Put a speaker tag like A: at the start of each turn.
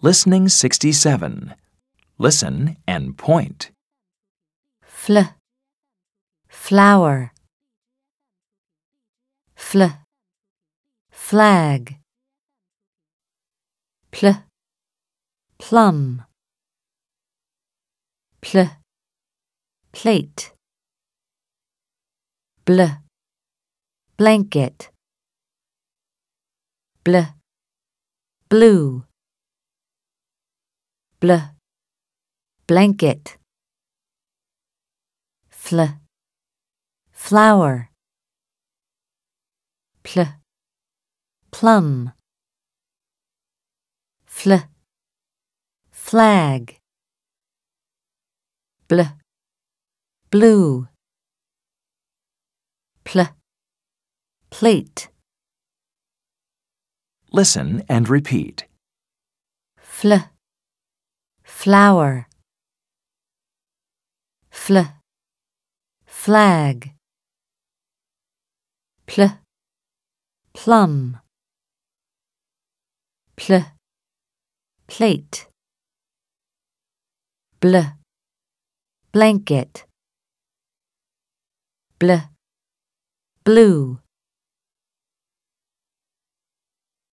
A: Listening 67. Listen and point.
B: fl, flower, fl, flag, pl, plum, pl, plate, bl, blanket, bl, blue, bl, blanket. Fl, flower, pl, plum, fl, flag, bl, blue, pl, plate,
A: Listen and repeat.
B: fl, flower, fl, flag, pl, plum, pl, plate, bl, blanket, bl, blue.